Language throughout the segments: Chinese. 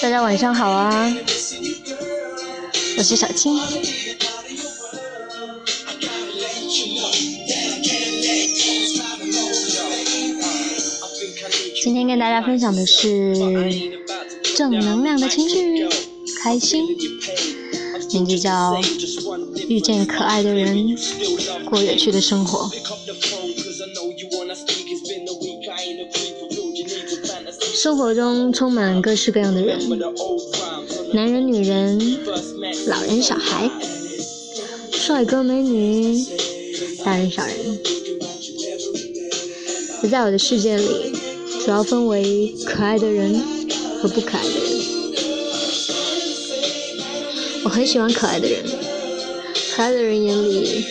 大家晚上好啊，我是小青。今天跟大家分享的是正能量的情绪，开心，名字叫遇见可爱的人，过有趣的生活。生活中充满各式各样的人，男人、女人、老人、小孩，帅哥、美女，大人、小人。我在我的世界里，主要分为可爱的人和不可爱的人。我很喜欢可爱的人，可爱的人眼里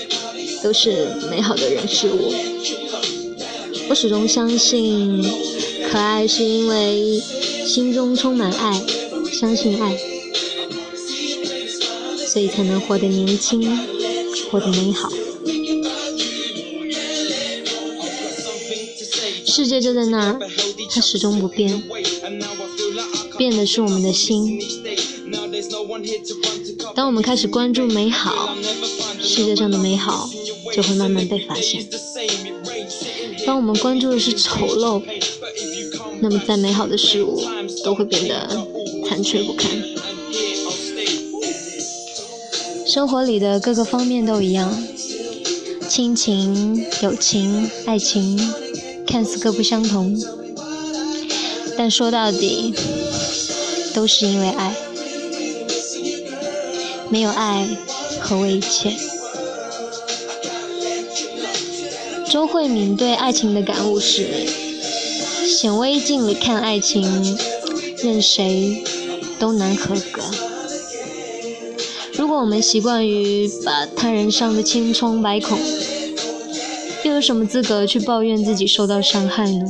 都是美好的人事物。我始终相信。可爱是因为心中充满爱，相信爱，所以才能活得年轻，活得美好。世界就在那儿，它始终不变，变的是我们的心。当我们开始关注美好，世界上的美好就会慢慢被发现。当我们关注的是丑陋，那么，再美好的事物都会变得残缺不堪。生活里的各个方面都一样，亲情、友情、爱情，看似各不相同，但说到底，都是因为爱。没有爱，何为一切？周慧敏对爱情的感悟是。显微镜里看爱情，任谁都难合格。如果我们习惯于把他人伤得千疮百孔，又有什么资格去抱怨自己受到伤害呢？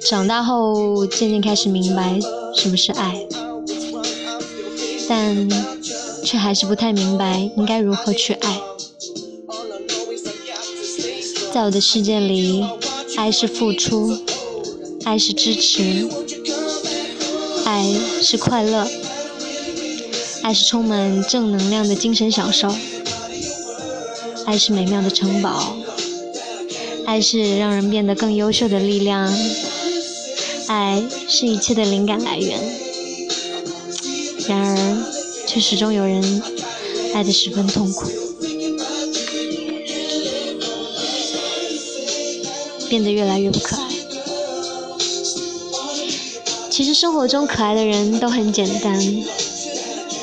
长大后渐渐开始明白什么是爱，但却还是不太明白应该如何去爱。在我的世界里。爱是付出，爱是支持，爱是快乐，爱是充满正能量的精神享受，爱是美妙的城堡，爱是让人变得更优秀的力量，爱是一切的灵感来源。然而，却始终有人爱得十分痛苦。变得越来越不可爱。其实生活中可爱的人都很简单，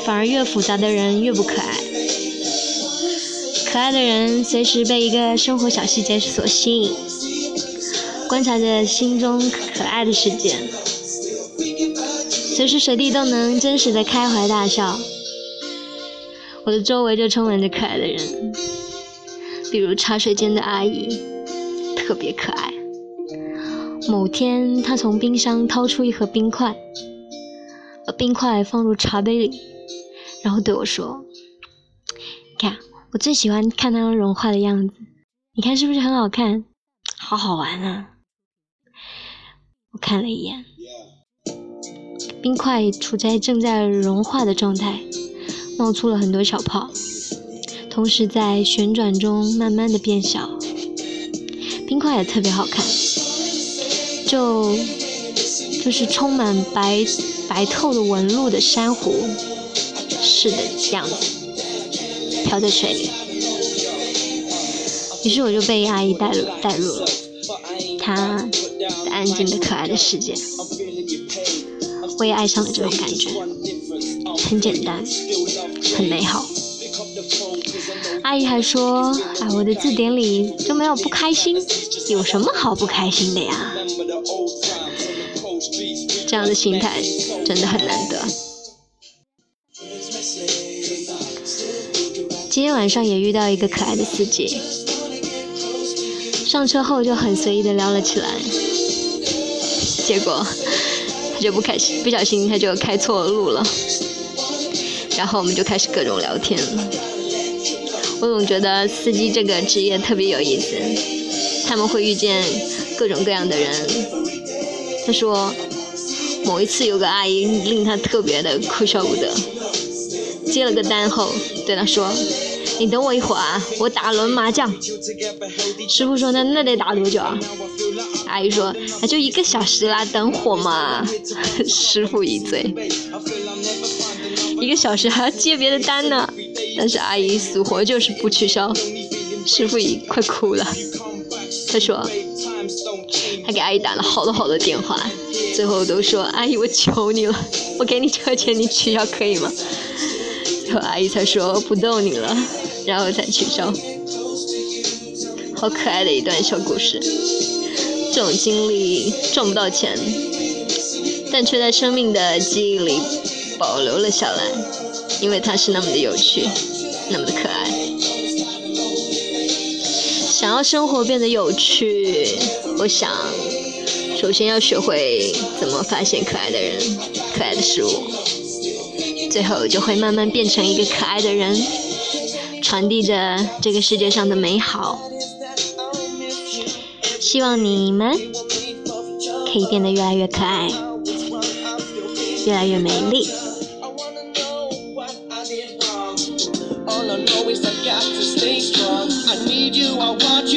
反而越复杂的人越不可爱。可爱的人随时被一个生活小细节所吸引，观察着心中可爱的世界，随时随地都能真实的开怀大笑。我的周围就充满着可爱的人，比如茶水间的阿姨。特别可爱。某天，她从冰箱掏出一盒冰块，把冰块放入茶杯里，然后对我说：“看，我最喜欢看它融化的样子，你看是不是很好看？好好玩啊！”我看了一眼，冰块处在正在融化的状态，冒出了很多小泡，同时在旋转中慢慢的变小。冰块也特别好看，就就是充满白白透的纹路的珊瑚似的样子，飘在水里。于是我就被阿姨带入带入了她安静的可爱的世界，我也爱上了这种感觉，很简单，很美好。阿姨还说：“哎，我的字典里就没有不开心，有什么好不开心的呀？”这样的心态真的很难得。今天晚上也遇到一个可爱的司机，上车后就很随意的聊了起来，结果他就不开心，不小心他就开错路了。然后我们就开始各种聊天。我总觉得司机这个职业特别有意思，他们会遇见各种各样的人。他说，某一次有个阿姨令他特别的哭笑不得。接了个单后，对他说：“你等我一会儿啊，我打轮麻将。”师傅说：“那那得打多久啊？”阿姨说：“那就一个小时啦，等会嘛。”师傅一醉：“一个小时 还要接别的单呢。”但是阿姨死活就是不取消，师傅已快哭了。他说：“他给阿姨打了好多好多电话，最后都说：‘阿姨，我求你了，我给你车钱，你取消可以吗？’”最后阿姨才说不逗你了，然后才取消。好可爱的一段小故事。这种经历赚不到钱，但却在生命的记忆里保留了下来，因为它是那么的有趣，那么的可爱。想要生活变得有趣，我想首先要学会怎么发现可爱的人、可爱的事物。最后就会慢慢变成一个可爱的人，传递着这个世界上的美好。希望你们可以变得越来越可爱，越来越美丽。stay strong. I need you, I want you.